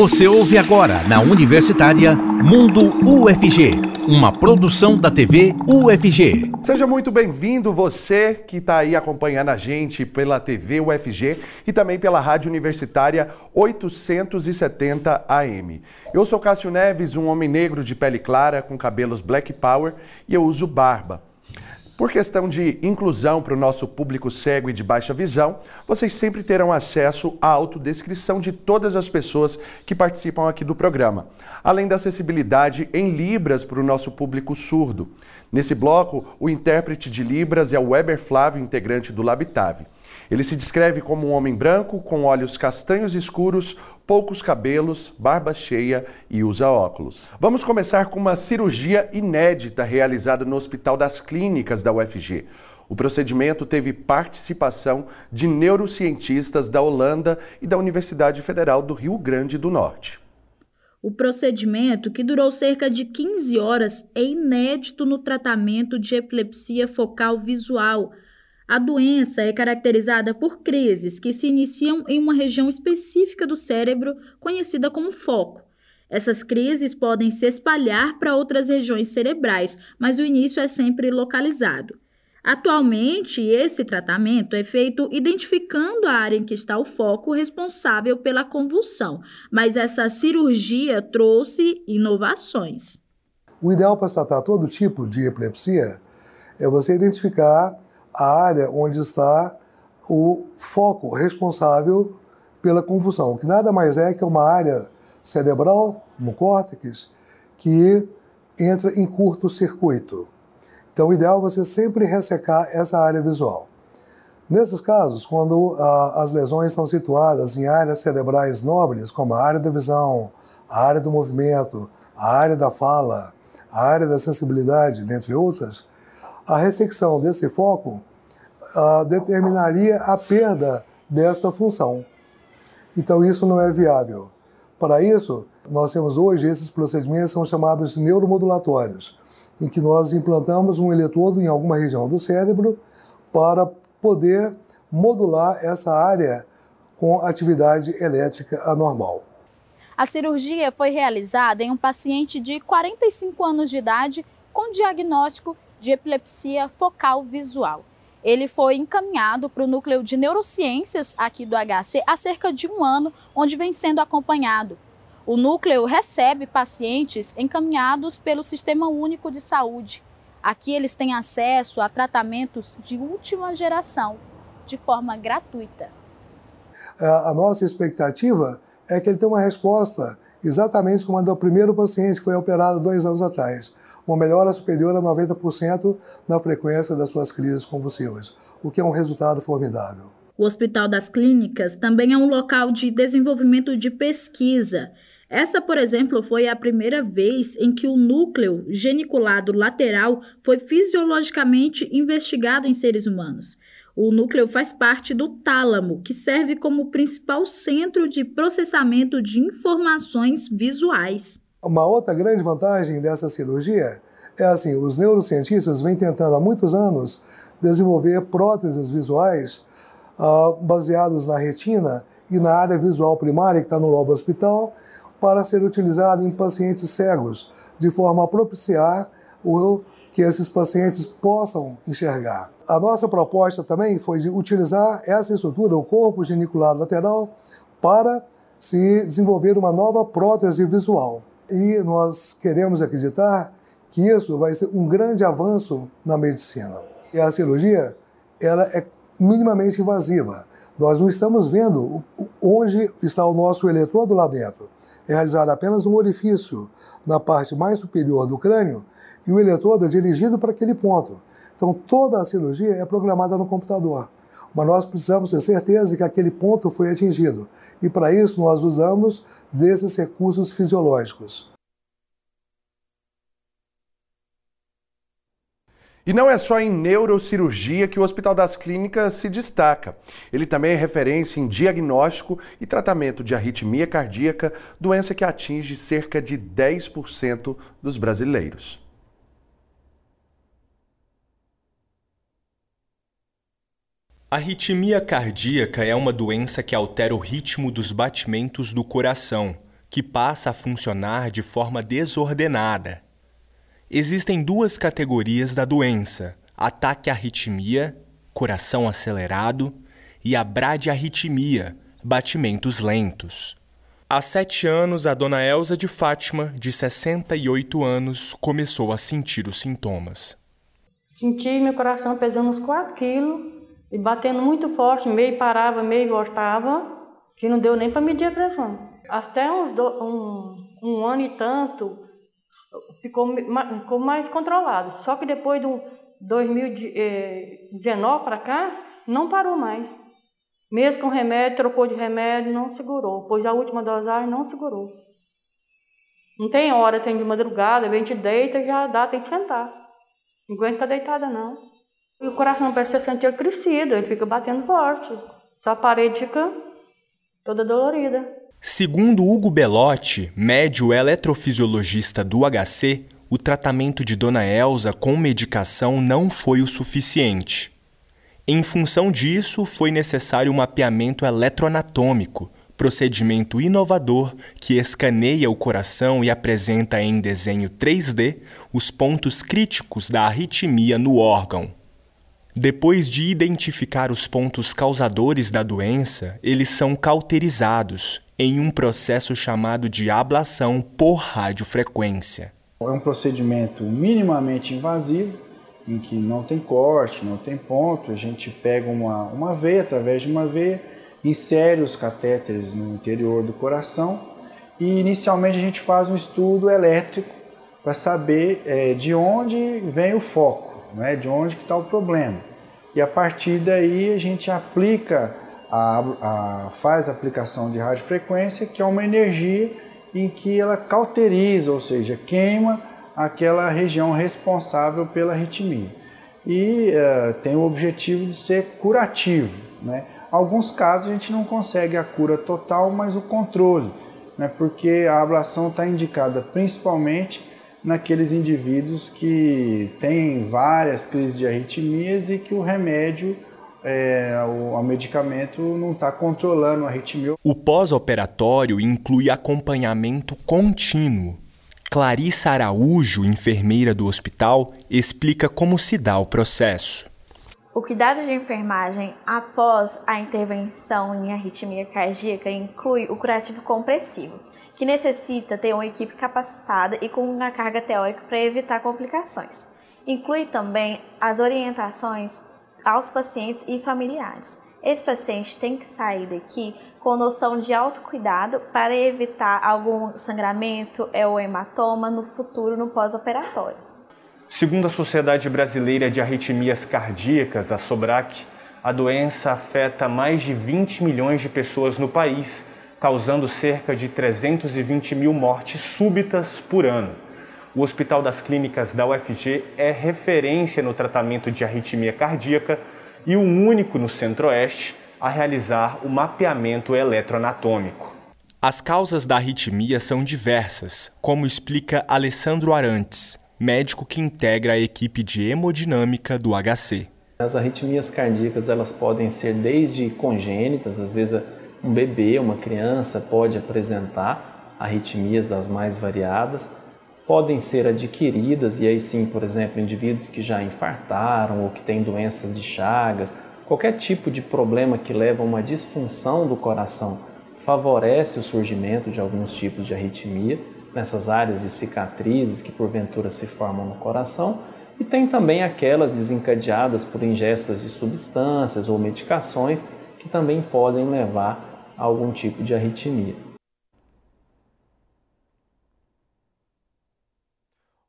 Você ouve agora na Universitária Mundo UFG, uma produção da TV UFG. Seja muito bem-vindo você que está aí acompanhando a gente pela TV UFG e também pela Rádio Universitária 870 AM. Eu sou Cássio Neves, um homem negro de pele clara com cabelos black power e eu uso barba. Por questão de inclusão para o nosso público cego e de baixa visão, vocês sempre terão acesso à autodescrição de todas as pessoas que participam aqui do programa, além da acessibilidade em Libras para o nosso público surdo. Nesse bloco, o intérprete de Libras é o Weber Flávio, integrante do Labitave. Ele se descreve como um homem branco, com olhos castanhos escuros, poucos cabelos, barba cheia e usa óculos. Vamos começar com uma cirurgia inédita realizada no Hospital das Clínicas da UFG. O procedimento teve participação de neurocientistas da Holanda e da Universidade Federal do Rio Grande do Norte. O procedimento, que durou cerca de 15 horas, é inédito no tratamento de epilepsia focal visual a doença é caracterizada por crises que se iniciam em uma região específica do cérebro, conhecida como foco. Essas crises podem se espalhar para outras regiões cerebrais, mas o início é sempre localizado. Atualmente, esse tratamento é feito identificando a área em que está o foco responsável pela convulsão, mas essa cirurgia trouxe inovações. O ideal para tratar todo tipo de epilepsia é você identificar a área onde está o foco responsável pela convulsão, que nada mais é que uma área cerebral, no córtex, que entra em curto-circuito. Então, o ideal é você sempre ressecar essa área visual. Nesses casos, quando ah, as lesões estão situadas em áreas cerebrais nobres, como a área da visão, a área do movimento, a área da fala, a área da sensibilidade, dentre outras, a ressecção desse foco uh, determinaria a perda desta função. Então, isso não é viável. Para isso, nós temos hoje esses procedimentos são chamados neuromodulatórios, em que nós implantamos um eletrodo em alguma região do cérebro para poder modular essa área com atividade elétrica anormal. A cirurgia foi realizada em um paciente de 45 anos de idade com diagnóstico de epilepsia focal visual. Ele foi encaminhado para o núcleo de neurociências aqui do HC há cerca de um ano, onde vem sendo acompanhado. O núcleo recebe pacientes encaminhados pelo Sistema Único de Saúde. Aqui eles têm acesso a tratamentos de última geração, de forma gratuita. É, a nossa expectativa é que ele tenha uma resposta exatamente como a do primeiro paciente que foi operado dois anos atrás uma melhora superior a 90% na frequência das suas crises convulsivas, o que é um resultado formidável. O Hospital das Clínicas também é um local de desenvolvimento de pesquisa. Essa, por exemplo, foi a primeira vez em que o núcleo geniculado lateral foi fisiologicamente investigado em seres humanos. O núcleo faz parte do tálamo, que serve como principal centro de processamento de informações visuais. Uma outra grande vantagem dessa cirurgia é assim, os neurocientistas vêm tentando há muitos anos desenvolver próteses visuais uh, baseados na retina e na área visual primária que está no lobo hospital para ser utilizado em pacientes cegos, de forma a propiciar o que esses pacientes possam enxergar. A nossa proposta também foi de utilizar essa estrutura, o corpo genicular lateral, para se desenvolver uma nova prótese visual. E nós queremos acreditar que isso vai ser um grande avanço na medicina. E a cirurgia, ela é minimamente invasiva. Nós não estamos vendo onde está o nosso eletrodo lá dentro. É realizado apenas um orifício na parte mais superior do crânio e o eletrodo é dirigido para aquele ponto. Então toda a cirurgia é programada no computador. Mas nós precisamos ter certeza que aquele ponto foi atingido. E para isso nós usamos desses recursos fisiológicos. E não é só em neurocirurgia que o Hospital das Clínicas se destaca. Ele também é referência em diagnóstico e tratamento de arritmia cardíaca, doença que atinge cerca de 10% dos brasileiros. Arritmia cardíaca é uma doença que altera o ritmo dos batimentos do coração, que passa a funcionar de forma desordenada. Existem duas categorias da doença: ataque à arritmia, coração acelerado, e a bradiarritmia, batimentos lentos. Há sete anos, a dona Elza de Fátima, de 68 anos, começou a sentir os sintomas. Senti meu coração pesando uns 4 quilos e batendo muito forte, meio parava, meio voltava, que não deu nem para medir a pressão. Até uns do, um, um ano e tanto, ficou, ficou mais controlado. Só que depois do 2019 para cá, não parou mais. Mesmo com remédio, trocou de remédio, não segurou. Pois a última dosagem não segurou. Não tem hora, tem de madrugada, a gente deita já dá, tem que sentar. Não aguenta ficar deitada, não. E o coração parece ser sentir crescido, ele fica batendo forte. Só a parede fica toda dolorida. Segundo Hugo Belotti, médio eletrofisiologista do HC, o tratamento de Dona Elsa com medicação não foi o suficiente. Em função disso, foi necessário um mapeamento eletroanatômico, procedimento inovador que escaneia o coração e apresenta em desenho 3D os pontos críticos da arritmia no órgão. Depois de identificar os pontos causadores da doença, eles são cauterizados em um processo chamado de ablação por radiofrequência. É um procedimento minimamente invasivo em que não tem corte, não tem ponto, a gente pega uma, uma veia, através de uma veia, insere os catéteres no interior do coração e inicialmente a gente faz um estudo elétrico para saber é, de onde vem o foco, né, de onde está o problema. E a partir daí a gente aplica, a, a, faz a aplicação de radiofrequência, que é uma energia em que ela cauteriza, ou seja, queima aquela região responsável pela arritmia. E uh, tem o objetivo de ser curativo. Né? Alguns casos a gente não consegue a cura total, mas o controle, né? porque a ablação está indicada principalmente naqueles indivíduos que têm várias crises de arritmias e que o remédio é, o, o, medicamento não está controlando a arritmia. O pós-operatório inclui acompanhamento contínuo Clarissa Araújo, enfermeira do hospital, explica como se dá o processo. O cuidado de enfermagem após a intervenção em arritmia cardíaca inclui o curativo compressivo, que necessita ter uma equipe capacitada e com uma carga teórica para evitar complicações. Inclui também as orientações aos pacientes e familiares. Esse paciente tem que sair daqui com noção de autocuidado para evitar algum sangramento ou hematoma no futuro, no pós-operatório. Segundo a Sociedade Brasileira de Arritmias Cardíacas, a SOBRAC, a doença afeta mais de 20 milhões de pessoas no país, causando cerca de 320 mil mortes súbitas por ano. O Hospital das Clínicas da UFG é referência no tratamento de arritmia cardíaca e o único no Centro-Oeste a realizar o mapeamento eletroanatômico. As causas da arritmia são diversas, como explica Alessandro Arantes, médico que integra a equipe de hemodinâmica do HC. As arritmias cardíacas elas podem ser desde congênitas, às vezes um bebê, uma criança pode apresentar arritmias das mais variadas, podem ser adquiridas, e aí sim, por exemplo, indivíduos que já infartaram ou que têm doenças de Chagas, qualquer tipo de problema que leva a uma disfunção do coração favorece o surgimento de alguns tipos de arritmia nessas áreas de cicatrizes que porventura se formam no coração e tem também aquelas desencadeadas por ingestas de substâncias ou medicações que também podem levar a algum tipo de arritmia.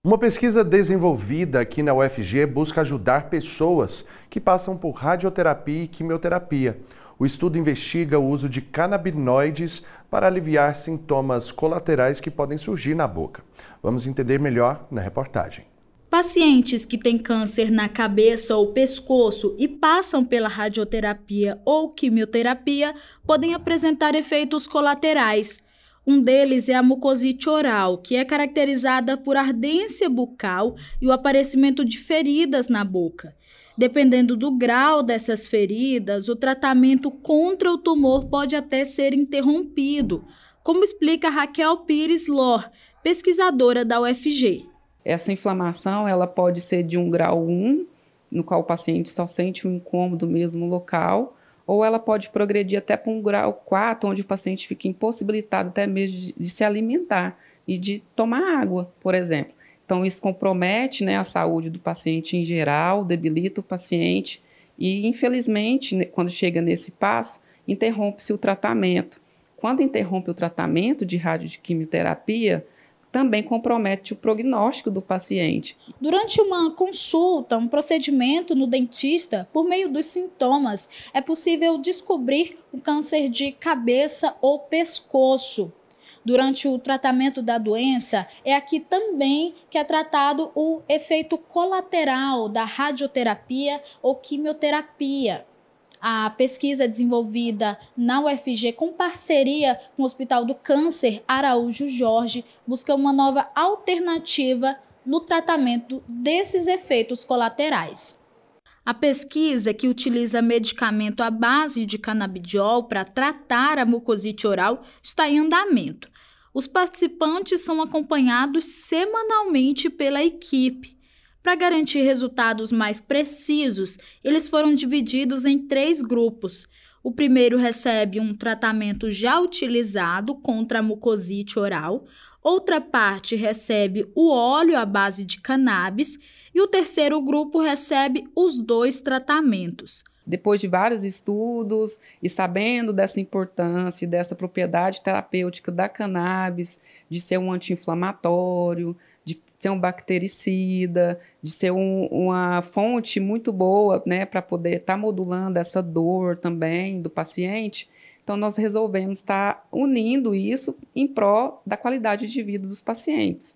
Uma pesquisa desenvolvida aqui na UFG busca ajudar pessoas que passam por radioterapia e quimioterapia. O estudo investiga o uso de canabinoides para aliviar sintomas colaterais que podem surgir na boca. Vamos entender melhor na reportagem. Pacientes que têm câncer na cabeça ou pescoço e passam pela radioterapia ou quimioterapia podem apresentar efeitos colaterais. Um deles é a mucosite oral, que é caracterizada por ardência bucal e o aparecimento de feridas na boca. Dependendo do grau dessas feridas, o tratamento contra o tumor pode até ser interrompido. como explica Raquel Pires Lor, pesquisadora da UFG. Essa inflamação ela pode ser de um grau 1, no qual o paciente só sente um incômodo mesmo local, ou ela pode progredir até para um grau 4, onde o paciente fica impossibilitado até mesmo de, de se alimentar e de tomar água, por exemplo. Então, isso compromete né, a saúde do paciente em geral, debilita o paciente e, infelizmente, quando chega nesse passo, interrompe-se o tratamento. Quando interrompe o tratamento de radioquimioterapia, também compromete o prognóstico do paciente. Durante uma consulta, um procedimento no dentista, por meio dos sintomas, é possível descobrir o câncer de cabeça ou pescoço. Durante o tratamento da doença, é aqui também que é tratado o efeito colateral da radioterapia ou quimioterapia. A pesquisa desenvolvida na UFG com parceria com o Hospital do Câncer Araújo Jorge busca uma nova alternativa no tratamento desses efeitos colaterais. A pesquisa, que utiliza medicamento à base de canabidiol para tratar a mucosite oral, está em andamento. Os participantes são acompanhados semanalmente pela equipe. Para garantir resultados mais precisos, eles foram divididos em três grupos. O primeiro recebe um tratamento já utilizado contra a mucosite oral, outra parte recebe o óleo à base de cannabis e o terceiro grupo recebe os dois tratamentos. Depois de vários estudos e sabendo dessa importância dessa propriedade terapêutica da cannabis, de ser um anti-inflamatório, ser um bactericida, de ser um, uma fonte muito boa, né, para poder estar tá modulando essa dor também do paciente. Então, nós resolvemos estar tá unindo isso em prol da qualidade de vida dos pacientes.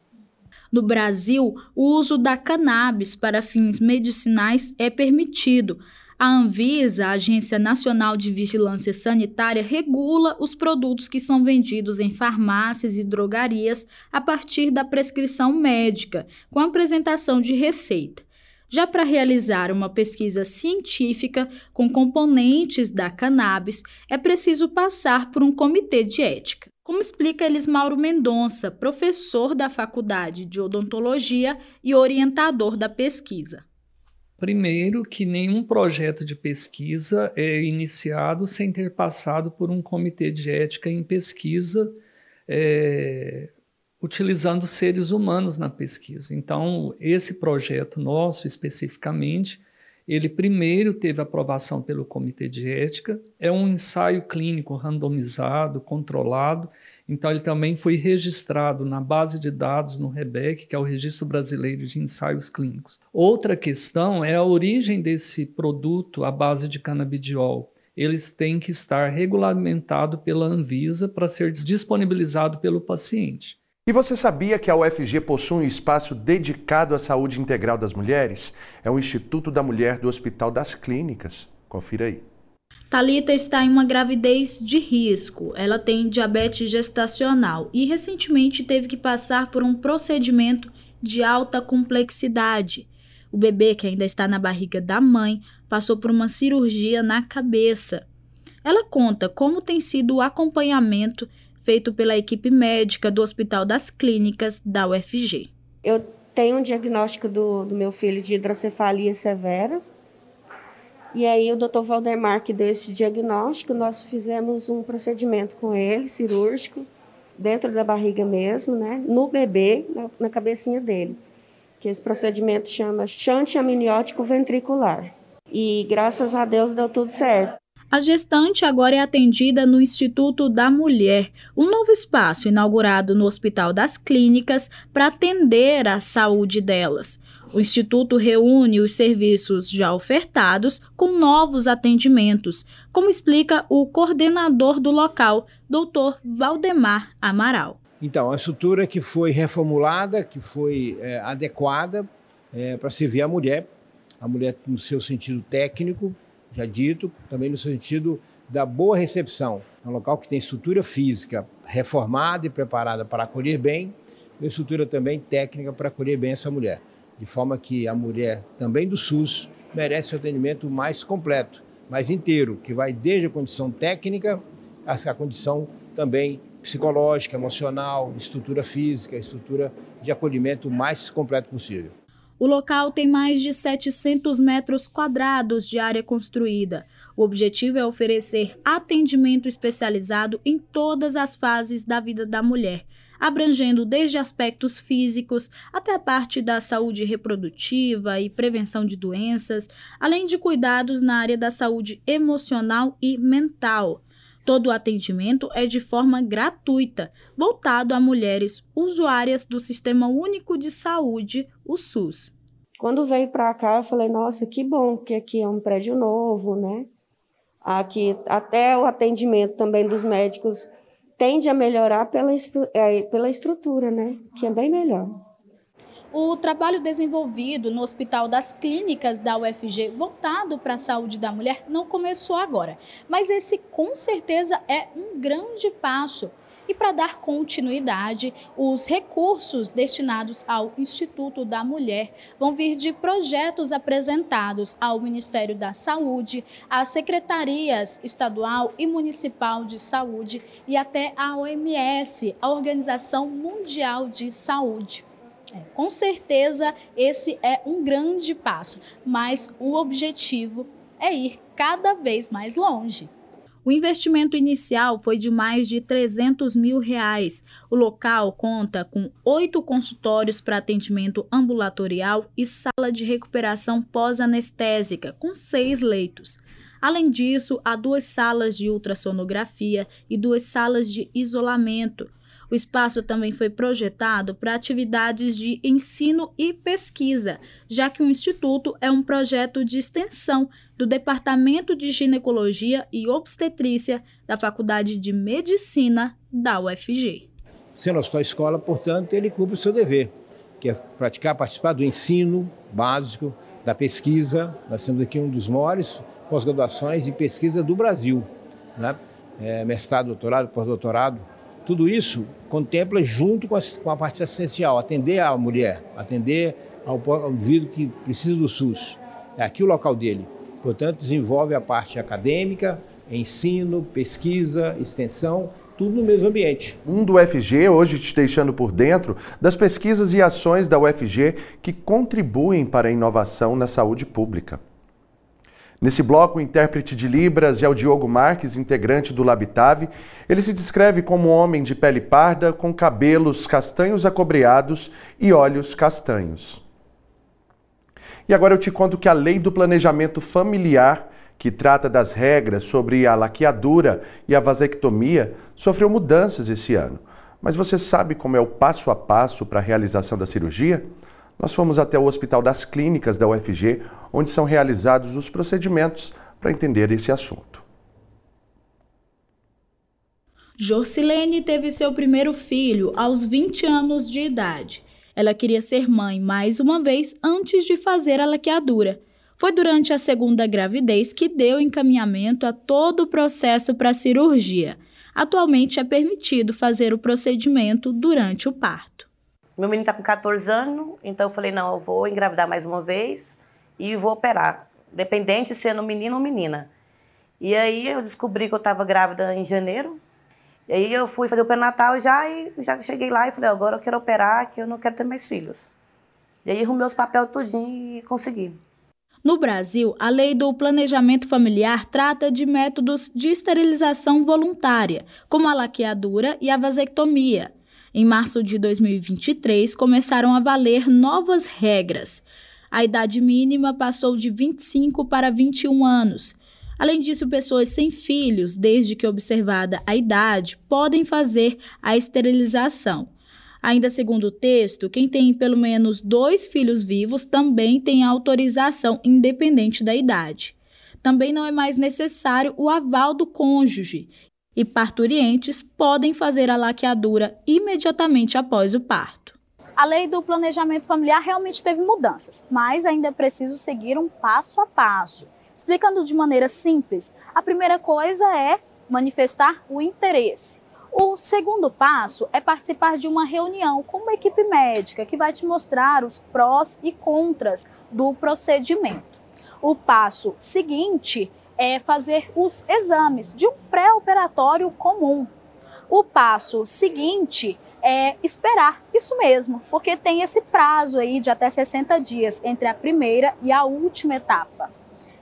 No Brasil, o uso da cannabis para fins medicinais é permitido, a Anvisa, a Agência Nacional de Vigilância Sanitária, regula os produtos que são vendidos em farmácias e drogarias a partir da prescrição médica, com apresentação de receita. Já para realizar uma pesquisa científica com componentes da cannabis, é preciso passar por um comitê de ética. Como explica Elismauro Mendonça, professor da Faculdade de Odontologia e orientador da pesquisa. Primeiro, que nenhum projeto de pesquisa é iniciado sem ter passado por um comitê de ética em pesquisa, é, utilizando seres humanos na pesquisa. Então, esse projeto nosso, especificamente, ele primeiro teve aprovação pelo comitê de ética, é um ensaio clínico randomizado, controlado, então, ele também foi registrado na base de dados no REBEC, que é o Registro Brasileiro de Ensaios Clínicos. Outra questão é a origem desse produto à base de canabidiol. Eles têm que estar regulamentado pela Anvisa para ser disponibilizado pelo paciente. E você sabia que a UFG possui um espaço dedicado à saúde integral das mulheres? É o Instituto da Mulher do Hospital das Clínicas. Confira aí. Talita está em uma gravidez de risco. Ela tem diabetes gestacional e recentemente teve que passar por um procedimento de alta complexidade. O bebê, que ainda está na barriga da mãe, passou por uma cirurgia na cabeça. Ela conta como tem sido o acompanhamento feito pela equipe médica do Hospital das Clínicas da UFG. Eu tenho um diagnóstico do, do meu filho de hidrocefalia severa, e aí o Dr. Valdemar que deu esse diagnóstico, nós fizemos um procedimento com ele, cirúrgico, dentro da barriga mesmo, né, no bebê, na, na cabecinha dele. Que esse procedimento chama chante amniótico ventricular. E graças a Deus deu tudo certo. A gestante agora é atendida no Instituto da Mulher, um novo espaço inaugurado no Hospital das Clínicas para atender a saúde delas. O Instituto reúne os serviços já ofertados com novos atendimentos, como explica o coordenador do local, Dr. Valdemar Amaral. Então, a estrutura que foi reformulada, que foi é, adequada é, para servir a mulher, a mulher no seu sentido técnico, já dito, também no sentido da boa recepção. É um local que tem estrutura física reformada e preparada para acolher bem, e estrutura também técnica para acolher bem essa mulher de forma que a mulher também do SUS merece um atendimento mais completo, mais inteiro, que vai desde a condição técnica à condição também psicológica, emocional, estrutura física, estrutura de acolhimento o mais completo possível. O local tem mais de 700 metros quadrados de área construída. O objetivo é oferecer atendimento especializado em todas as fases da vida da mulher, abrangendo desde aspectos físicos até a parte da saúde reprodutiva e prevenção de doenças, além de cuidados na área da saúde emocional e mental. Todo o atendimento é de forma gratuita, voltado a mulheres usuárias do Sistema Único de Saúde, o SUS. Quando veio para cá, eu falei: nossa, que bom que aqui é um prédio novo, né? Aqui, até o atendimento também dos médicos tende a melhorar pela, é, pela estrutura, né? Que é bem melhor. O trabalho desenvolvido no Hospital das Clínicas da UFG, voltado para a saúde da mulher, não começou agora. Mas esse, com certeza, é um grande passo. E para dar continuidade, os recursos destinados ao Instituto da Mulher vão vir de projetos apresentados ao Ministério da Saúde, às secretarias estadual e municipal de saúde e até à OMS, a Organização Mundial de Saúde. É, com certeza, esse é um grande passo, mas o objetivo é ir cada vez mais longe. O investimento inicial foi de mais de 300 mil reais. O local conta com oito consultórios para atendimento ambulatorial e sala de recuperação pós-anestésica, com seis leitos. Além disso, há duas salas de ultrassonografia e duas salas de isolamento. O espaço também foi projetado para atividades de ensino e pesquisa, já que o Instituto é um projeto de extensão do Departamento de Ginecologia e Obstetrícia da Faculdade de Medicina da UFG. Sendo a sua escola, portanto, ele cumpre o seu dever, que é praticar, participar do ensino básico, da pesquisa. Nós temos aqui um dos maiores pós-graduações de pesquisa do Brasil, né? É, mestrado, doutorado, pós-doutorado tudo isso contempla junto com a, com a parte essencial, atender a mulher, atender ao, ao indivíduo que precisa do SUS. É aqui o local dele. Portanto, desenvolve a parte acadêmica, ensino, pesquisa, extensão, tudo no mesmo ambiente. Um do UFG, hoje te deixando por dentro das pesquisas e ações da UFG que contribuem para a inovação na saúde pública. Nesse bloco, o intérprete de Libras é o Diogo Marques, integrante do Labitave. Ele se descreve como um homem de pele parda, com cabelos castanhos acobreados e olhos castanhos. E agora eu te conto que a Lei do Planejamento Familiar, que trata das regras sobre a laqueadura e a vasectomia, sofreu mudanças esse ano. Mas você sabe como é o passo a passo para a realização da cirurgia? Nós fomos até o Hospital das Clínicas da UFG, onde são realizados os procedimentos para entender esse assunto. Jorcilene teve seu primeiro filho aos 20 anos de idade. Ela queria ser mãe mais uma vez antes de fazer a laqueadura. Foi durante a segunda gravidez que deu encaminhamento a todo o processo para a cirurgia. Atualmente é permitido fazer o procedimento durante o parto. Meu menino está com 14 anos, então eu falei, não, eu vou engravidar mais uma vez e vou operar, dependente sendo menino ou menina. E aí eu descobri que eu estava grávida em janeiro. E aí eu fui fazer o pré-natal já e já cheguei lá e falei, agora eu quero operar, que eu não quero ter mais filhos. E aí arrumei os papéis tudinho e consegui. No Brasil, a lei do planejamento familiar trata de métodos de esterilização voluntária, como a laqueadura e a vasectomia. Em março de 2023, começaram a valer novas regras. A idade mínima passou de 25 para 21 anos. Além disso, pessoas sem filhos, desde que observada a idade, podem fazer a esterilização. Ainda segundo o texto, quem tem pelo menos dois filhos vivos também tem autorização, independente da idade. Também não é mais necessário o aval do cônjuge e parturientes podem fazer a laqueadura imediatamente após o parto. A lei do planejamento familiar realmente teve mudanças, mas ainda é preciso seguir um passo a passo. Explicando de maneira simples, a primeira coisa é manifestar o interesse. O segundo passo é participar de uma reunião com uma equipe médica que vai te mostrar os prós e contras do procedimento. O passo seguinte é fazer os exames de um pré-operatório comum. O passo seguinte é esperar, isso mesmo, porque tem esse prazo aí de até 60 dias entre a primeira e a última etapa.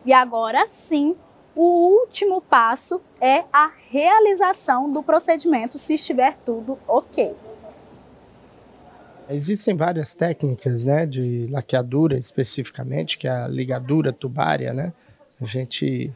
E agora sim, o último passo é a realização do procedimento se estiver tudo ok. Existem várias técnicas né, de laqueadura especificamente, que é a ligadura tubária. Né? A gente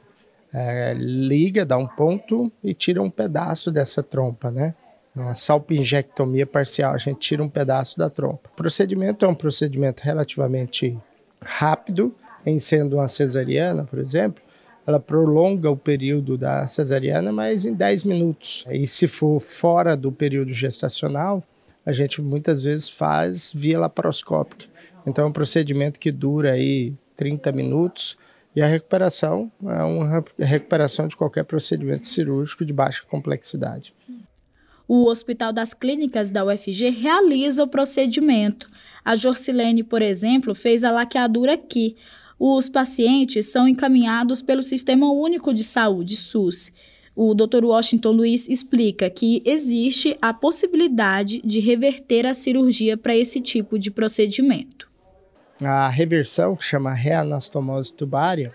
é, liga, dá um ponto e tira um pedaço dessa trompa. Né? Uma salpingectomia parcial, a gente tira um pedaço da trompa. O procedimento é um procedimento relativamente rápido, em sendo uma cesariana, por exemplo, ela prolonga o período da cesariana, mas em 10 minutos. E se for fora do período gestacional, a gente muitas vezes faz via laparoscópica. Então é um procedimento que dura aí 30 minutos e a recuperação é uma recuperação de qualquer procedimento cirúrgico de baixa complexidade. O Hospital das Clínicas da UFG realiza o procedimento. A Jorcilene, por exemplo, fez a laqueadura aqui. Os pacientes são encaminhados pelo Sistema Único de Saúde, SUS, o Dr. Washington Luiz explica que existe a possibilidade de reverter a cirurgia para esse tipo de procedimento. A reversão, que chama reanastomose tubária,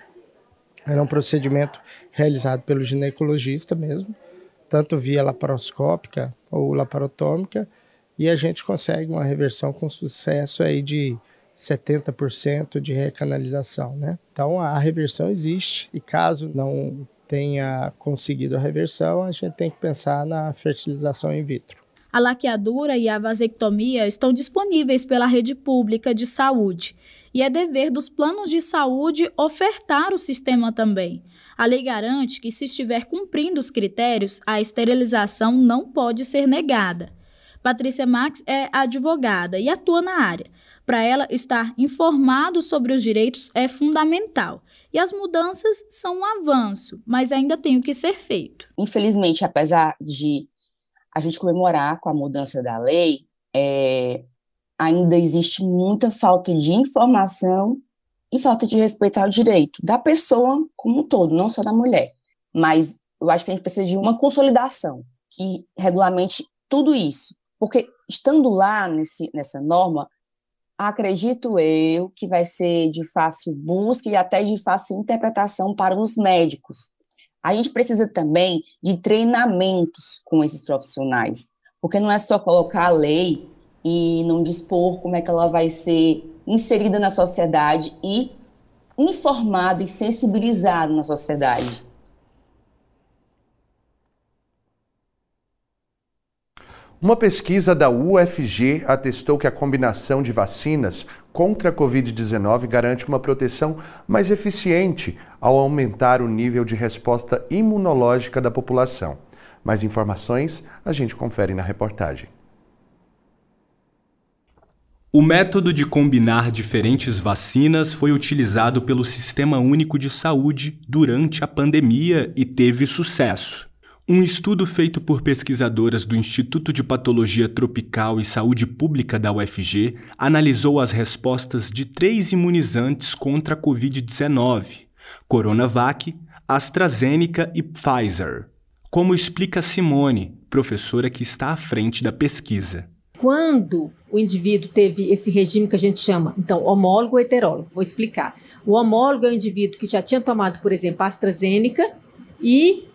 era um procedimento realizado pelo ginecologista mesmo, tanto via laparoscópica ou laparotômica, e a gente consegue uma reversão com sucesso aí de 70% de recanalização, né? Então a reversão existe e caso não tenha conseguido a reversão, a gente tem que pensar na fertilização in vitro. A laqueadura e a vasectomia estão disponíveis pela rede pública de saúde e é dever dos planos de saúde ofertar o sistema também. A lei garante que, se estiver cumprindo os critérios, a esterilização não pode ser negada. Patrícia Max é advogada e atua na área. Para ela, estar informado sobre os direitos é fundamental. E as mudanças são um avanço, mas ainda tem o que ser feito. Infelizmente, apesar de a gente comemorar com a mudança da lei, é, ainda existe muita falta de informação e falta de respeito ao direito da pessoa como um todo, não só da mulher. Mas eu acho que a gente precisa de uma consolidação que regulamente tudo isso. Porque estando lá nesse, nessa norma, acredito eu que vai ser de fácil busca e até de fácil interpretação para os médicos. A gente precisa também de treinamentos com esses profissionais, porque não é só colocar a lei e não dispor como é que ela vai ser inserida na sociedade e informada e sensibilizada na sociedade. Uma pesquisa da UFG atestou que a combinação de vacinas contra a Covid-19 garante uma proteção mais eficiente ao aumentar o nível de resposta imunológica da população. Mais informações a gente confere na reportagem. O método de combinar diferentes vacinas foi utilizado pelo Sistema Único de Saúde durante a pandemia e teve sucesso. Um estudo feito por pesquisadoras do Instituto de Patologia Tropical e Saúde Pública da UFG analisou as respostas de três imunizantes contra a Covid-19: Coronavac, AstraZeneca e Pfizer. Como explica Simone, professora que está à frente da pesquisa. Quando o indivíduo teve esse regime que a gente chama, então, homólogo ou heterólogo, vou explicar. O homólogo é o indivíduo que já tinha tomado, por exemplo, AstraZeneca e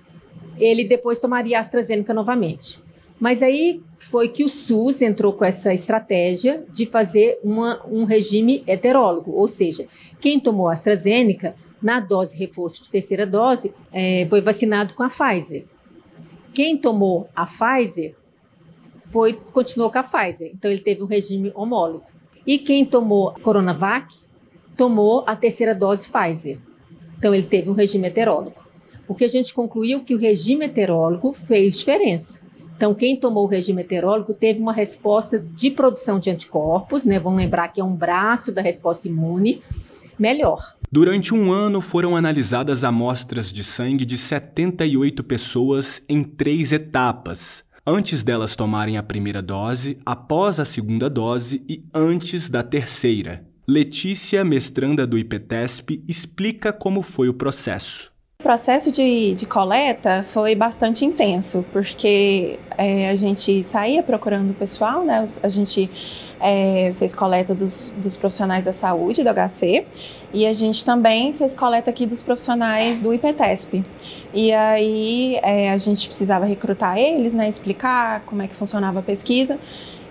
ele depois tomaria AstraZeneca novamente. Mas aí foi que o SUS entrou com essa estratégia de fazer uma, um regime heterólogo, ou seja, quem tomou AstraZeneca, na dose reforço de terceira dose, é, foi vacinado com a Pfizer. Quem tomou a Pfizer foi continuou com a Pfizer, então ele teve um regime homólogo. E quem tomou a Coronavac tomou a terceira dose Pfizer, então ele teve um regime heterólogo porque a gente concluiu que o regime heterólogo fez diferença. Então, quem tomou o regime heterólogo teve uma resposta de produção de anticorpos, né? Vamos lembrar que é um braço da resposta imune melhor. Durante um ano foram analisadas amostras de sangue de 78 pessoas em três etapas. Antes delas tomarem a primeira dose, após a segunda dose e antes da terceira. Letícia, mestranda do IPTESP, explica como foi o processo. O processo de, de coleta foi bastante intenso, porque é, a gente saía procurando o pessoal, né? A gente é, fez coleta dos, dos profissionais da saúde, do HC, e a gente também fez coleta aqui dos profissionais do IPTESP. E aí é, a gente precisava recrutar eles, né? Explicar como é que funcionava a pesquisa.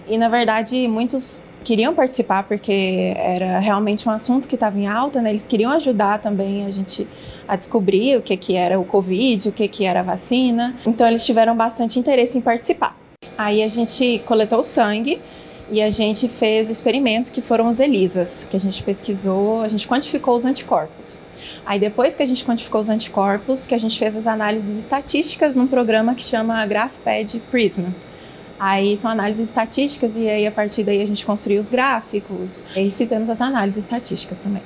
E na verdade, muitos queriam participar porque era realmente um assunto que estava em alta, né? Eles queriam ajudar também a gente a descobrir o que que era o Covid, o que que era a vacina. Então eles tiveram bastante interesse em participar. Aí a gente coletou sangue e a gente fez o experimento que foram os ELISAs, que a gente pesquisou, a gente quantificou os anticorpos. Aí depois que a gente quantificou os anticorpos, que a gente fez as análises estatísticas num programa que chama GraphPad Prisma. Aí são análises estatísticas e aí a partir daí a gente construiu os gráficos e fizemos as análises estatísticas também.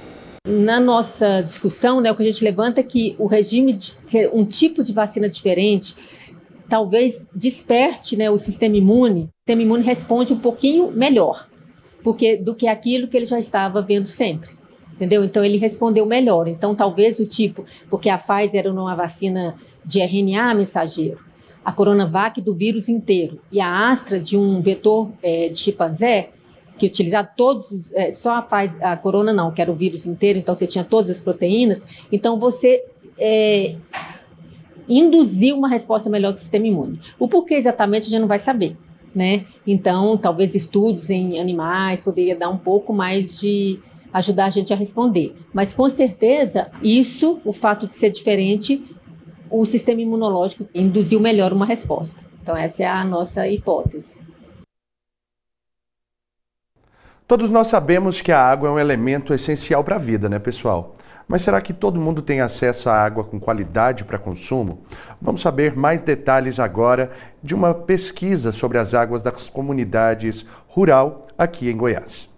Na nossa discussão, né, o que a gente levanta é que o regime de um tipo de vacina diferente talvez desperte né, o sistema imune. O sistema imune responde um pouquinho melhor porque do que aquilo que ele já estava vendo sempre. Entendeu? Então ele respondeu melhor. Então talvez o tipo, porque a Pfizer era uma vacina de RNA mensageiro a Coronavac do vírus inteiro e a Astra de um vetor é, de chimpanzé, que utilizava todos os, é, só a faz a corona não, que era o vírus inteiro, então você tinha todas as proteínas, então você é, induziu uma resposta melhor do sistema imune. O porquê exatamente a gente não vai saber, né? Então, talvez estudos em animais poderia dar um pouco mais de ajudar a gente a responder. Mas com certeza, isso, o fato de ser diferente, o sistema imunológico induziu melhor uma resposta. Então, essa é a nossa hipótese. Todos nós sabemos que a água é um elemento essencial para a vida, né, pessoal? Mas será que todo mundo tem acesso à água com qualidade para consumo? Vamos saber mais detalhes agora de uma pesquisa sobre as águas das comunidades rural aqui em Goiás.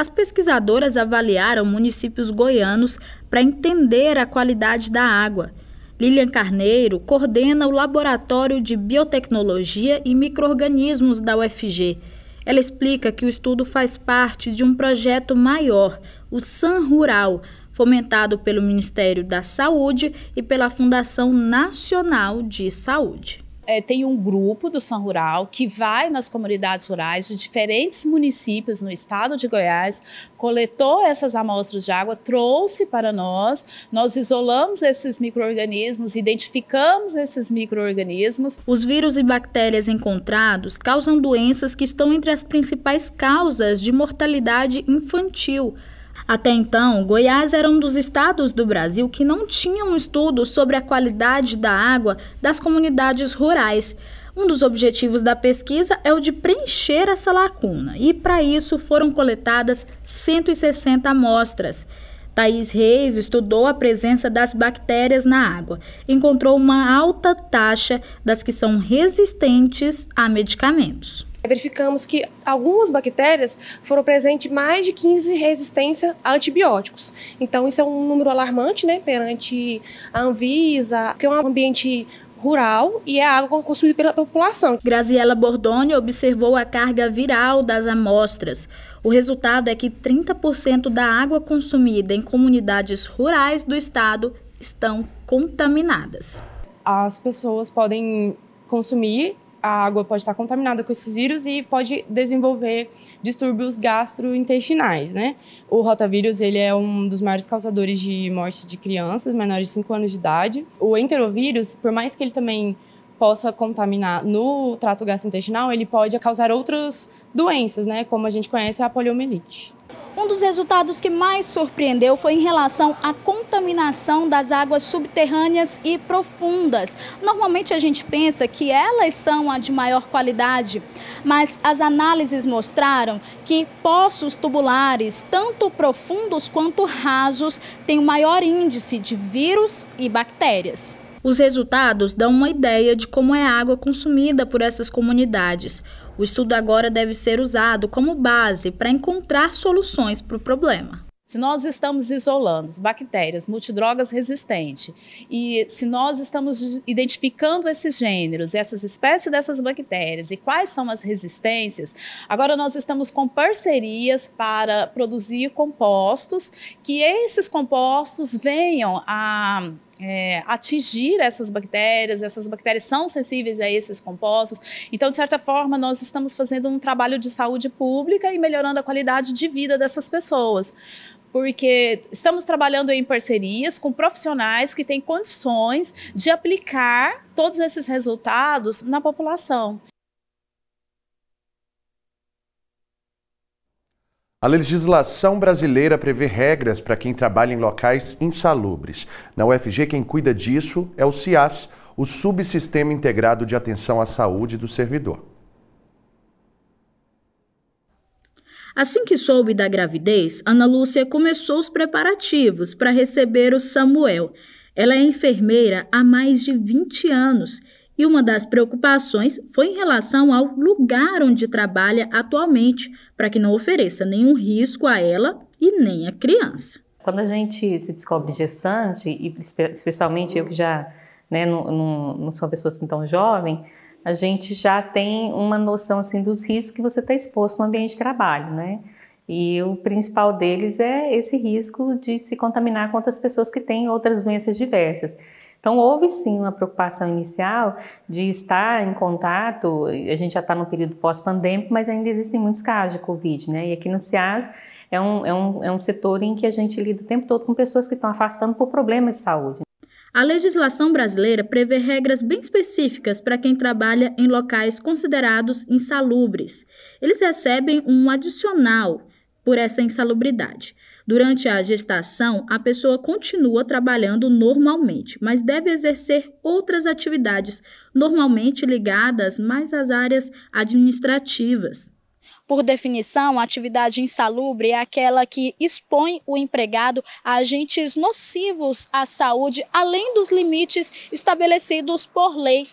As pesquisadoras avaliaram municípios goianos para entender a qualidade da água. Lilian Carneiro coordena o Laboratório de Biotecnologia e Microorganismos da UFG. Ela explica que o estudo faz parte de um projeto maior, o SAN Rural, fomentado pelo Ministério da Saúde e pela Fundação Nacional de Saúde é, tem um grupo do São Rural que vai nas comunidades rurais de diferentes municípios no estado de Goiás, coletou essas amostras de água, trouxe para nós, nós isolamos esses micro-organismos, identificamos esses micro-organismos. Os vírus e bactérias encontrados causam doenças que estão entre as principais causas de mortalidade infantil. Até então, Goiás era um dos estados do Brasil que não tinha um estudo sobre a qualidade da água das comunidades rurais. Um dos objetivos da pesquisa é o de preencher essa lacuna, e para isso foram coletadas 160 amostras. Thaís Reis estudou a presença das bactérias na água. Encontrou uma alta taxa das que são resistentes a medicamentos verificamos que algumas bactérias foram presentes mais de 15 resistência a antibióticos. Então, isso é um número alarmante né, perante a Anvisa, que é um ambiente rural e é água consumida pela população. Graziela Bordoni observou a carga viral das amostras. O resultado é que 30% da água consumida em comunidades rurais do estado estão contaminadas. As pessoas podem consumir a água pode estar contaminada com esses vírus e pode desenvolver distúrbios gastrointestinais, né? O rotavírus, ele é um dos maiores causadores de morte de crianças menores de 5 anos de idade. O enterovírus, por mais que ele também possa contaminar no trato gastrointestinal, ele pode causar outras doenças, né? Como a gente conhece a poliomielite. Um dos resultados que mais surpreendeu foi em relação à contaminação das águas subterrâneas e profundas. Normalmente a gente pensa que elas são a de maior qualidade, mas as análises mostraram que poços tubulares, tanto profundos quanto rasos, têm o maior índice de vírus e bactérias. Os resultados dão uma ideia de como é a água consumida por essas comunidades. O estudo agora deve ser usado como base para encontrar soluções para o problema. Se nós estamos isolando bactérias multidrogas resistentes e se nós estamos identificando esses gêneros, essas espécies dessas bactérias e quais são as resistências, agora nós estamos com parcerias para produzir compostos que esses compostos venham a é, atingir essas bactérias, essas bactérias são sensíveis a esses compostos. Então, de certa forma, nós estamos fazendo um trabalho de saúde pública e melhorando a qualidade de vida dessas pessoas. Porque estamos trabalhando em parcerias com profissionais que têm condições de aplicar todos esses resultados na população. A legislação brasileira prevê regras para quem trabalha em locais insalubres. Na UFG, quem cuida disso é o CIAS, o Subsistema Integrado de Atenção à Saúde do Servidor. Assim que soube da gravidez, Ana Lúcia começou os preparativos para receber o Samuel. Ela é enfermeira há mais de 20 anos e uma das preocupações foi em relação ao lugar onde trabalha atualmente, para que não ofereça nenhum risco a ela e nem a criança. Quando a gente se descobre gestante, e especialmente eu que já né, não, não, não sou uma pessoa assim tão jovem, a gente já tem uma noção assim dos riscos que você está exposto no ambiente de trabalho, né? E o principal deles é esse risco de se contaminar com outras pessoas que têm outras doenças diversas. Então, houve sim uma preocupação inicial de estar em contato, a gente já está no período pós-pandêmico, mas ainda existem muitos casos de Covid, né? E aqui no CIAS é um, é, um, é um setor em que a gente lida o tempo todo com pessoas que estão afastando por problemas de saúde. A legislação brasileira prevê regras bem específicas para quem trabalha em locais considerados insalubres. Eles recebem um adicional por essa insalubridade. Durante a gestação, a pessoa continua trabalhando normalmente, mas deve exercer outras atividades, normalmente ligadas mais às áreas administrativas. Por definição, a atividade insalubre é aquela que expõe o empregado a agentes nocivos à saúde, além dos limites estabelecidos por lei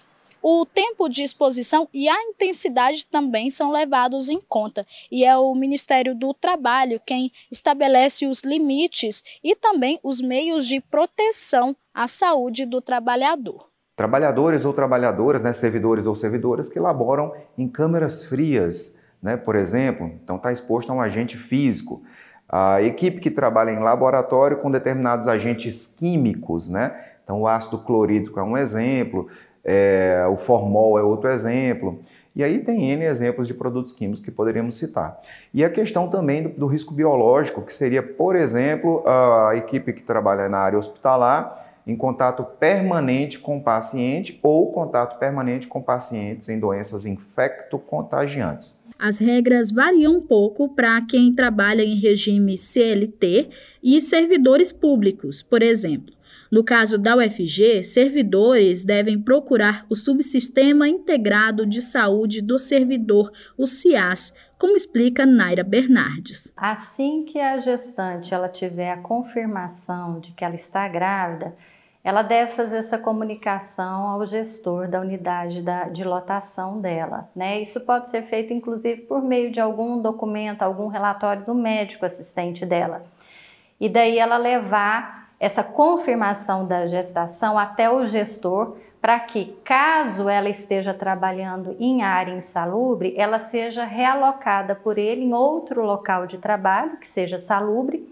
o tempo de exposição e a intensidade também são levados em conta. E é o Ministério do Trabalho quem estabelece os limites e também os meios de proteção à saúde do trabalhador. Trabalhadores ou trabalhadoras, né, servidores ou servidoras que laboram em câmeras frias, né, por exemplo, então está exposto a um agente físico. A equipe que trabalha em laboratório com determinados agentes químicos, né? Então, o ácido clorídrico é um exemplo, é, o formol é outro exemplo. E aí tem N exemplos de produtos químicos que poderíamos citar. E a questão também do, do risco biológico, que seria, por exemplo, a equipe que trabalha na área hospitalar em contato permanente com o paciente ou contato permanente com pacientes em doenças infecto-contagiantes. As regras variam um pouco para quem trabalha em regime CLT e servidores públicos, por exemplo. No caso da UFG, servidores devem procurar o Subsistema Integrado de Saúde do Servidor, o CIAS, como explica Naira Bernardes. Assim que a gestante ela tiver a confirmação de que ela está grávida, ela deve fazer essa comunicação ao gestor da unidade da, de lotação dela. Né? Isso pode ser feito, inclusive, por meio de algum documento, algum relatório do médico assistente dela. E daí ela levar essa confirmação da gestação até o gestor, para que, caso ela esteja trabalhando em área insalubre, ela seja realocada por ele em outro local de trabalho que seja salubre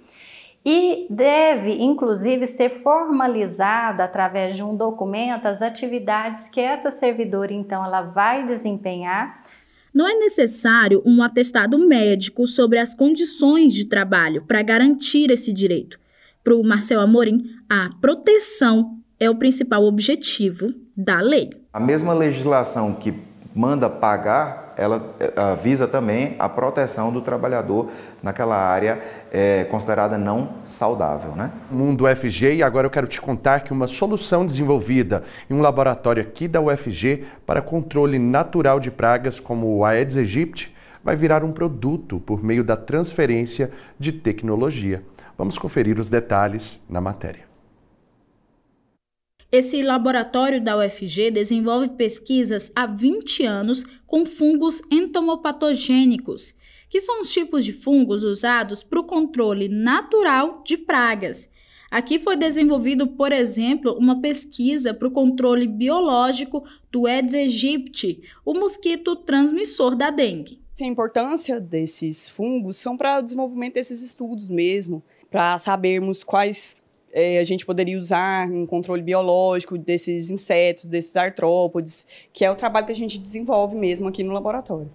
e deve, inclusive, ser formalizado através de um documento as atividades que essa servidora, então, ela vai desempenhar. Não é necessário um atestado médico sobre as condições de trabalho para garantir esse direito. Para o Marcel Amorim, a proteção é o principal objetivo da lei. A mesma legislação que manda pagar, ela eh, visa também a proteção do trabalhador naquela área é, considerada não saudável. Né? Mundo UFG, e agora eu quero te contar que uma solução desenvolvida em um laboratório aqui da UFG para controle natural de pragas como o Aedes aegypti vai virar um produto por meio da transferência de tecnologia. Vamos conferir os detalhes na matéria. Esse laboratório da UFG desenvolve pesquisas há 20 anos com fungos entomopatogênicos, que são os tipos de fungos usados para o controle natural de pragas. Aqui foi desenvolvido, por exemplo, uma pesquisa para o controle biológico do Aedes aegypti, o mosquito transmissor da dengue. A importância desses fungos são para o desenvolvimento desses estudos mesmo, para sabermos quais é, a gente poderia usar um controle biológico desses insetos, desses artrópodes, que é o trabalho que a gente desenvolve mesmo aqui no laboratório.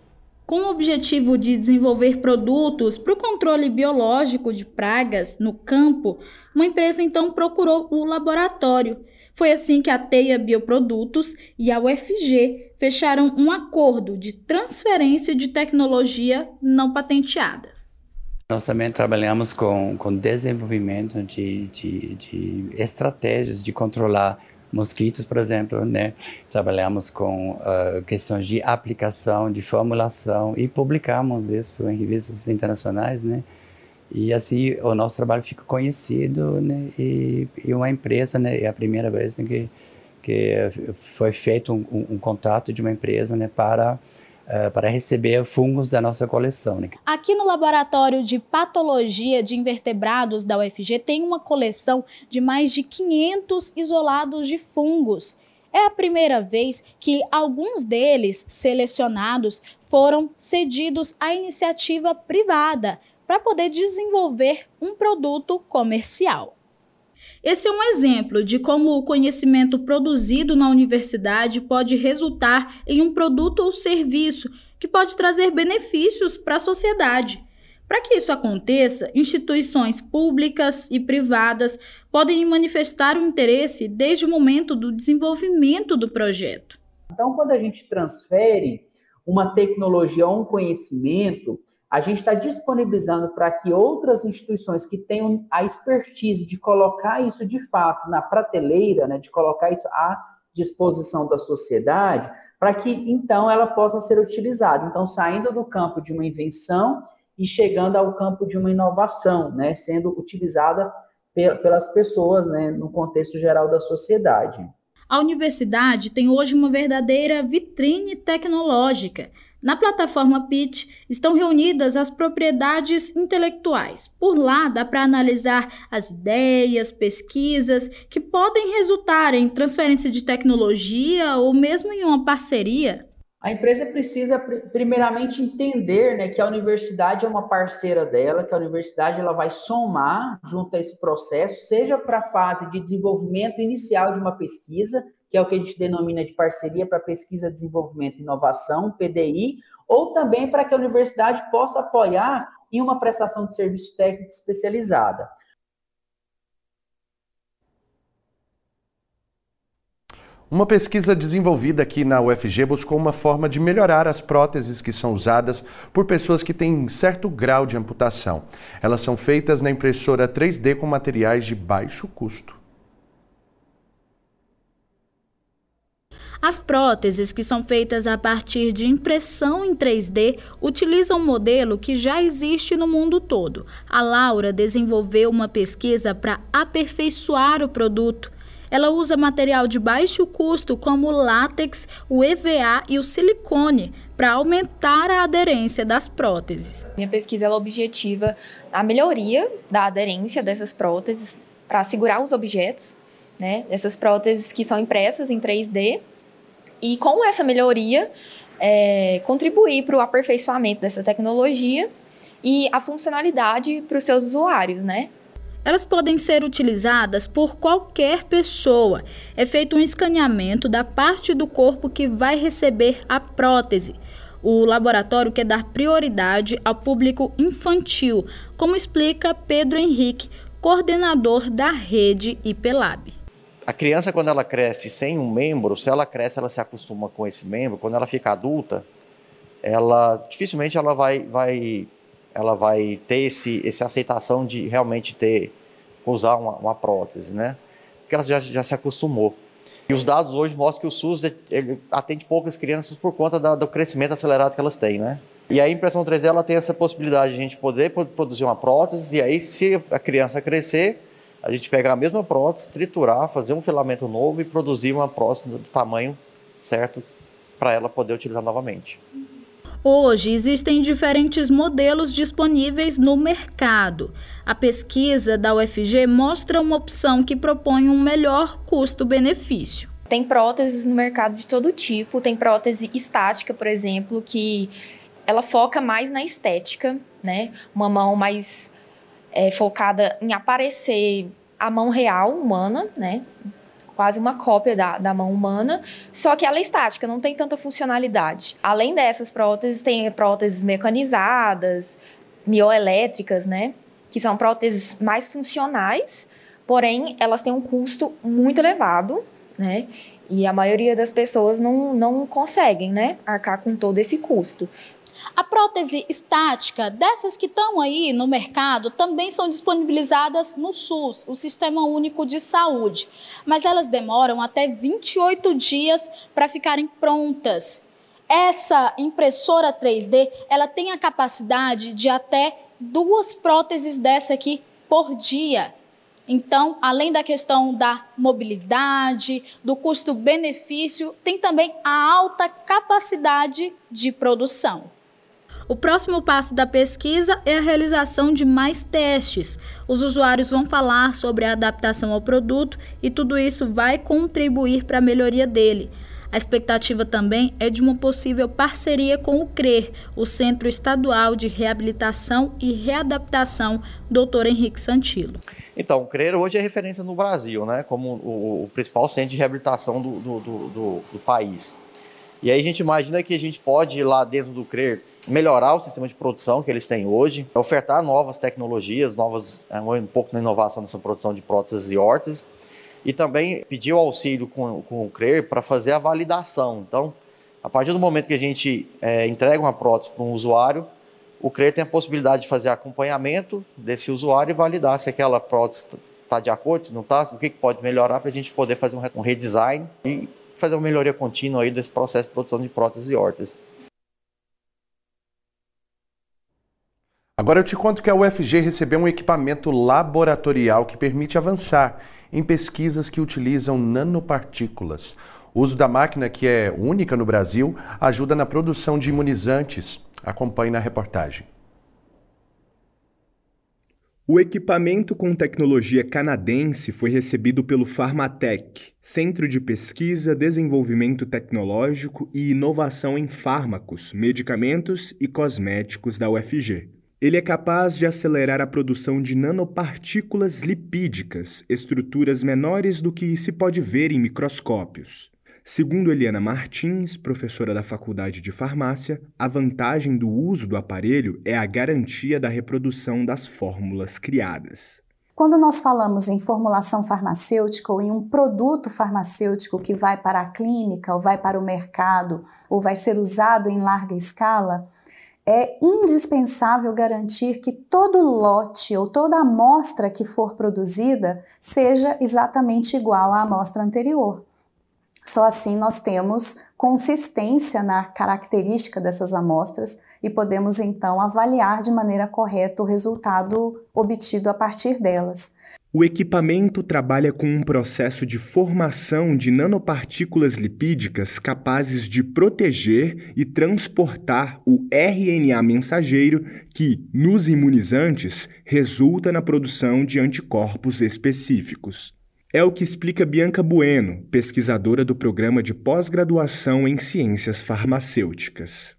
Com o objetivo de desenvolver produtos para o controle biológico de pragas no campo, uma empresa então procurou o laboratório. Foi assim que a Teia Bioprodutos e a UFG fecharam um acordo de transferência de tecnologia não patenteada. Nós também trabalhamos com, com desenvolvimento de, de, de estratégias de controlar mosquitos, por exemplo, né? Trabalhamos com uh, questões de aplicação, de formulação e publicamos isso em revistas internacionais, né? E assim o nosso trabalho fica conhecido, né? E, e uma empresa, né? É a primeira vez né, que que foi feito um, um, um contato de uma empresa, né? Para uh, para receber fungos da nossa coleção. Né? Aqui no Laboratório de Patologia de Invertebrados da UFG tem uma coleção de mais de 500 isolados de fungos. É a primeira vez que alguns deles, selecionados, foram cedidos à iniciativa privada para poder desenvolver um produto comercial. Esse é um exemplo de como o conhecimento produzido na universidade pode resultar em um produto ou serviço que pode trazer benefícios para a sociedade. Para que isso aconteça, instituições públicas e privadas podem manifestar o interesse desde o momento do desenvolvimento do projeto. Então, quando a gente transfere uma tecnologia ou um conhecimento, a gente está disponibilizando para que outras instituições que tenham a expertise de colocar isso de fato na prateleira, né, de colocar isso à disposição da sociedade, para que então ela possa ser utilizada. Então, saindo do campo de uma invenção e chegando ao campo de uma inovação, né, sendo utilizada pelas pessoas né, no contexto geral da sociedade. A universidade tem hoje uma verdadeira vitrine tecnológica na plataforma Pitch estão reunidas as propriedades intelectuais. Por lá dá para analisar as ideias, pesquisas que podem resultar em transferência de tecnologia ou mesmo em uma parceria. A empresa precisa primeiramente entender né, que a universidade é uma parceira dela, que a universidade ela vai somar junto a esse processo, seja para a fase de desenvolvimento inicial de uma pesquisa, que é o que a gente denomina de parceria para pesquisa, desenvolvimento e inovação, PDI, ou também para que a universidade possa apoiar em uma prestação de serviço técnico especializada. Uma pesquisa desenvolvida aqui na UFG buscou uma forma de melhorar as próteses que são usadas por pessoas que têm certo grau de amputação. Elas são feitas na impressora 3D com materiais de baixo custo. As próteses, que são feitas a partir de impressão em 3D, utilizam um modelo que já existe no mundo todo. A Laura desenvolveu uma pesquisa para aperfeiçoar o produto. Ela usa material de baixo custo como o látex, o EVA e o silicone para aumentar a aderência das próteses. Minha pesquisa ela objetiva a melhoria da aderência dessas próteses para segurar os objetos, né? Essas próteses que são impressas em 3D e com essa melhoria, é, contribuir para o aperfeiçoamento dessa tecnologia e a funcionalidade para os seus usuários, né? Elas podem ser utilizadas por qualquer pessoa. É feito um escaneamento da parte do corpo que vai receber a prótese. O laboratório quer dar prioridade ao público infantil, como explica Pedro Henrique, coordenador da rede IPLAB. A criança, quando ela cresce sem um membro, se ela cresce, ela se acostuma com esse membro. Quando ela fica adulta, ela dificilmente ela vai, vai, ela vai ter esse, essa aceitação de realmente ter usar uma, uma prótese, né? Porque ela já, já se acostumou. E os dados hoje mostram que o SUS atende poucas crianças por conta da, do crescimento acelerado que elas têm, né? E a impressão 3D ela tem essa possibilidade de a gente poder produzir uma prótese e aí se a criança crescer, a gente pegar a mesma prótese, triturar, fazer um filamento novo e produzir uma prótese do tamanho certo para ela poder utilizar novamente. Hoje existem diferentes modelos disponíveis no mercado. A pesquisa da UFG mostra uma opção que propõe um melhor custo-benefício. Tem próteses no mercado de todo tipo, tem prótese estática, por exemplo, que ela foca mais na estética, né? Uma mão mais é, focada em aparecer a mão real humana, né? Quase uma cópia da, da mão humana, só que ela é estática, não tem tanta funcionalidade. Além dessas próteses, tem próteses mecanizadas, mioelétricas, né? Que são próteses mais funcionais, porém elas têm um custo muito elevado, né? E a maioria das pessoas não, não conseguem, né, arcar com todo esse custo. A prótese estática, dessas que estão aí no mercado, também são disponibilizadas no SUS, o Sistema Único de Saúde, mas elas demoram até 28 dias para ficarem prontas. Essa impressora 3D, ela tem a capacidade de até duas próteses dessa aqui por dia. Então, além da questão da mobilidade, do custo-benefício, tem também a alta capacidade de produção. O próximo passo da pesquisa é a realização de mais testes. Os usuários vão falar sobre a adaptação ao produto e tudo isso vai contribuir para a melhoria dele. A expectativa também é de uma possível parceria com o CRER, o Centro Estadual de Reabilitação e Readaptação, Dr. Henrique Santilo. Então, o CRER hoje é referência no Brasil, né, como o, o principal centro de reabilitação do, do, do, do, país. E aí a gente imagina que a gente pode ir lá dentro do CRER melhorar o sistema de produção que eles têm hoje, ofertar novas tecnologias, novas, é, um pouco na inovação nessa produção de próteses e órteses, e também pedir o auxílio com, com o CRER para fazer a validação. Então, a partir do momento que a gente é, entrega uma prótese para um usuário, o CRER tem a possibilidade de fazer acompanhamento desse usuário e validar se aquela prótese está de acordo, se não está, o que, que pode melhorar para a gente poder fazer um redesign e fazer uma melhoria contínua aí desse processo de produção de próteses e órteses. Agora eu te conto que a UFG recebeu um equipamento laboratorial que permite avançar em pesquisas que utilizam nanopartículas. O uso da máquina, que é única no Brasil, ajuda na produção de imunizantes. Acompanhe na reportagem. O equipamento com tecnologia canadense foi recebido pelo Pharmatec, Centro de Pesquisa, Desenvolvimento Tecnológico e Inovação em Fármacos, Medicamentos e Cosméticos da UFG. Ele é capaz de acelerar a produção de nanopartículas lipídicas, estruturas menores do que se pode ver em microscópios. Segundo Eliana Martins, professora da Faculdade de Farmácia, a vantagem do uso do aparelho é a garantia da reprodução das fórmulas criadas. Quando nós falamos em formulação farmacêutica ou em um produto farmacêutico que vai para a clínica, ou vai para o mercado, ou vai ser usado em larga escala, é indispensável garantir que todo lote ou toda amostra que for produzida seja exatamente igual à amostra anterior. Só assim nós temos consistência na característica dessas amostras e podemos então avaliar de maneira correta o resultado obtido a partir delas. O equipamento trabalha com um processo de formação de nanopartículas lipídicas capazes de proteger e transportar o RNA mensageiro que, nos imunizantes, resulta na produção de anticorpos específicos. É o que explica Bianca Bueno, pesquisadora do programa de pós-graduação em ciências farmacêuticas.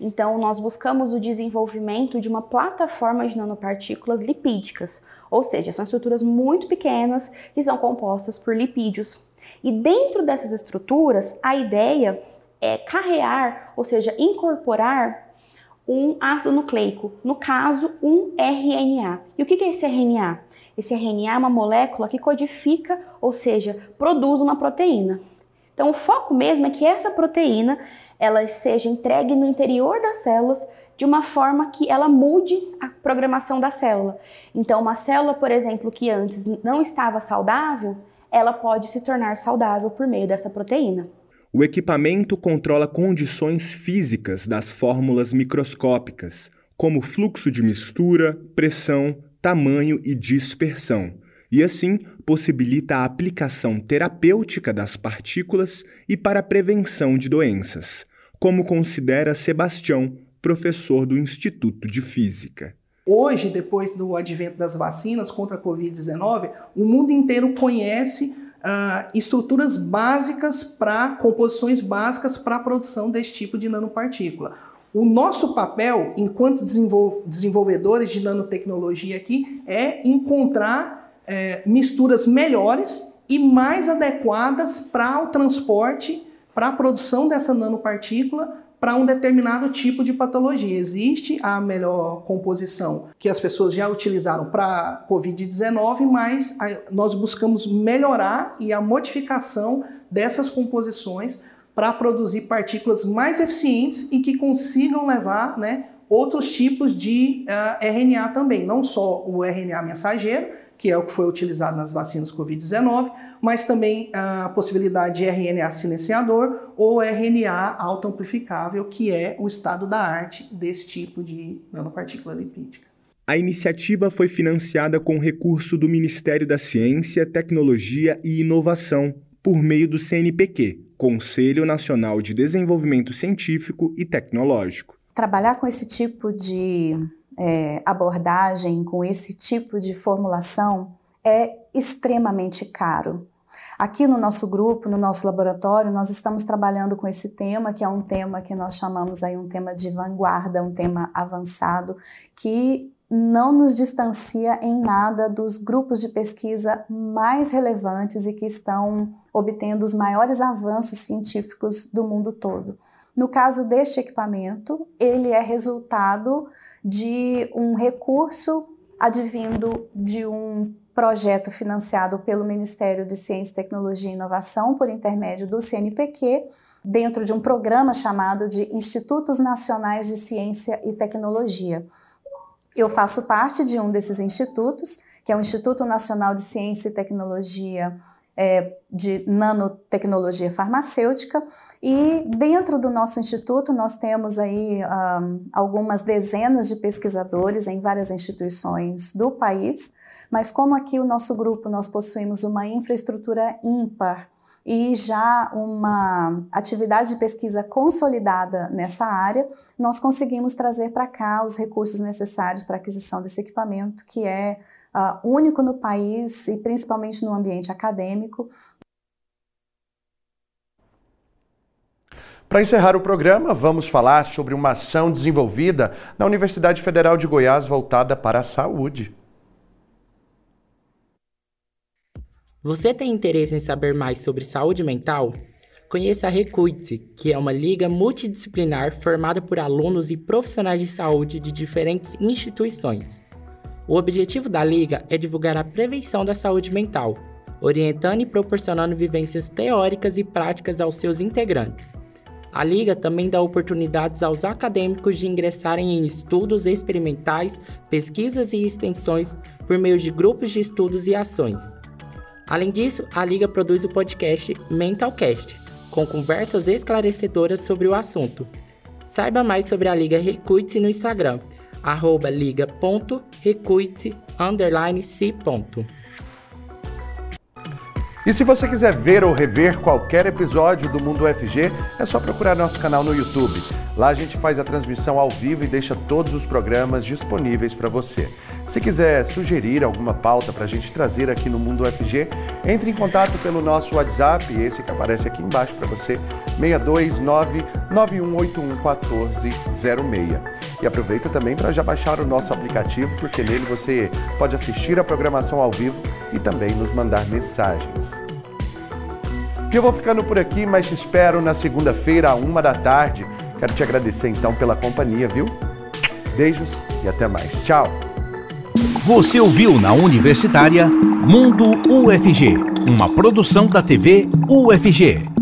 Então, nós buscamos o desenvolvimento de uma plataforma de nanopartículas lipídicas, ou seja, são estruturas muito pequenas que são compostas por lipídios. E dentro dessas estruturas, a ideia é carrear, ou seja, incorporar um ácido nucleico, no caso, um RNA. E o que é esse RNA? Esse RNA é uma molécula que codifica, ou seja, produz uma proteína. Então, o foco mesmo é que essa proteína ela seja entregue no interior das células de uma forma que ela mude a programação da célula. Então, uma célula, por exemplo, que antes não estava saudável, ela pode se tornar saudável por meio dessa proteína. O equipamento controla condições físicas das fórmulas microscópicas, como fluxo de mistura, pressão, tamanho e dispersão, e assim possibilita a aplicação terapêutica das partículas e para a prevenção de doenças como considera Sebastião, professor do Instituto de Física. Hoje, depois do advento das vacinas contra a Covid-19, o mundo inteiro conhece uh, estruturas básicas para, composições básicas para a produção desse tipo de nanopartícula. O nosso papel, enquanto desenvolvedores de nanotecnologia aqui, é encontrar é, misturas melhores e mais adequadas para o transporte, para a produção dessa nanopartícula para um determinado tipo de patologia. Existe a melhor composição que as pessoas já utilizaram para COVID-19, mas nós buscamos melhorar e a modificação dessas composições para produzir partículas mais eficientes e que consigam levar né, outros tipos de uh, ah, RNA também, não só o RNA mensageiro, que é o que foi utilizado nas vacinas Covid-19, mas também a possibilidade de RNA silenciador ou RNA autoamplificável, que é o estado da arte desse tipo de nanopartícula lipídica. A iniciativa foi financiada com recurso do Ministério da Ciência, Tecnologia e Inovação, por meio do CNPq, Conselho Nacional de Desenvolvimento Científico e Tecnológico. Trabalhar com esse tipo de é, abordagem, com esse tipo de formulação, é extremamente caro. Aqui no nosso grupo, no nosso laboratório, nós estamos trabalhando com esse tema, que é um tema que nós chamamos aí um tema de vanguarda, um tema avançado, que não nos distancia em nada dos grupos de pesquisa mais relevantes e que estão obtendo os maiores avanços científicos do mundo todo. No caso deste equipamento, ele é resultado de um recurso advindo de um projeto financiado pelo Ministério de Ciência, Tecnologia e Inovação por intermédio do CNPq, dentro de um programa chamado de Institutos Nacionais de Ciência e Tecnologia. Eu faço parte de um desses institutos, que é o Instituto Nacional de Ciência e Tecnologia é, de nanotecnologia farmacêutica. E dentro do nosso instituto nós temos aí um, algumas dezenas de pesquisadores em várias instituições do país, mas como aqui o nosso grupo nós possuímos uma infraestrutura ímpar e já uma atividade de pesquisa consolidada nessa área, nós conseguimos trazer para cá os recursos necessários para aquisição desse equipamento, que é uh, único no país e principalmente no ambiente acadêmico. Para encerrar o programa, vamos falar sobre uma ação desenvolvida na Universidade Federal de Goiás voltada para a saúde. Você tem interesse em saber mais sobre saúde mental? Conheça a Recuite, que é uma liga multidisciplinar formada por alunos e profissionais de saúde de diferentes instituições. O objetivo da Liga é divulgar a prevenção da saúde mental, orientando e proporcionando vivências teóricas e práticas aos seus integrantes. A Liga também dá oportunidades aos acadêmicos de ingressarem em estudos experimentais, pesquisas e extensões por meio de grupos de estudos e ações. Além disso, a Liga produz o podcast Mentalcast, com conversas esclarecedoras sobre o assunto. Saiba mais sobre a Liga Recute no Instagram arroba liga.recuite underline si. E se você quiser ver ou rever qualquer episódio do Mundo UFG, é só procurar nosso canal no YouTube. Lá a gente faz a transmissão ao vivo e deixa todos os programas disponíveis para você. Se quiser sugerir alguma pauta para a gente trazer aqui no Mundo UFG, entre em contato pelo nosso WhatsApp, esse que aparece aqui embaixo para você, 629 9181 1406. E aproveita também para já baixar o nosso aplicativo, porque nele você pode assistir a programação ao vivo e também nos mandar mensagens. Eu vou ficando por aqui, mas te espero na segunda-feira, à uma da tarde. Quero te agradecer então pela companhia, viu? Beijos e até mais. Tchau! Você ouviu na Universitária Mundo UFG, uma produção da TV UFG.